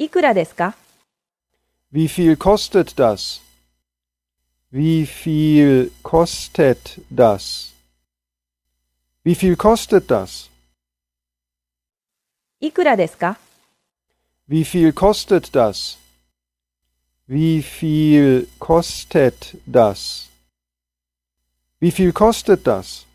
いくらですか Wie viel kostet das? Wie viel kostet das? Wie viel kostet das? いくらですか Wie viel kostet das? Wie viel kostet das? Wie viel kostet das?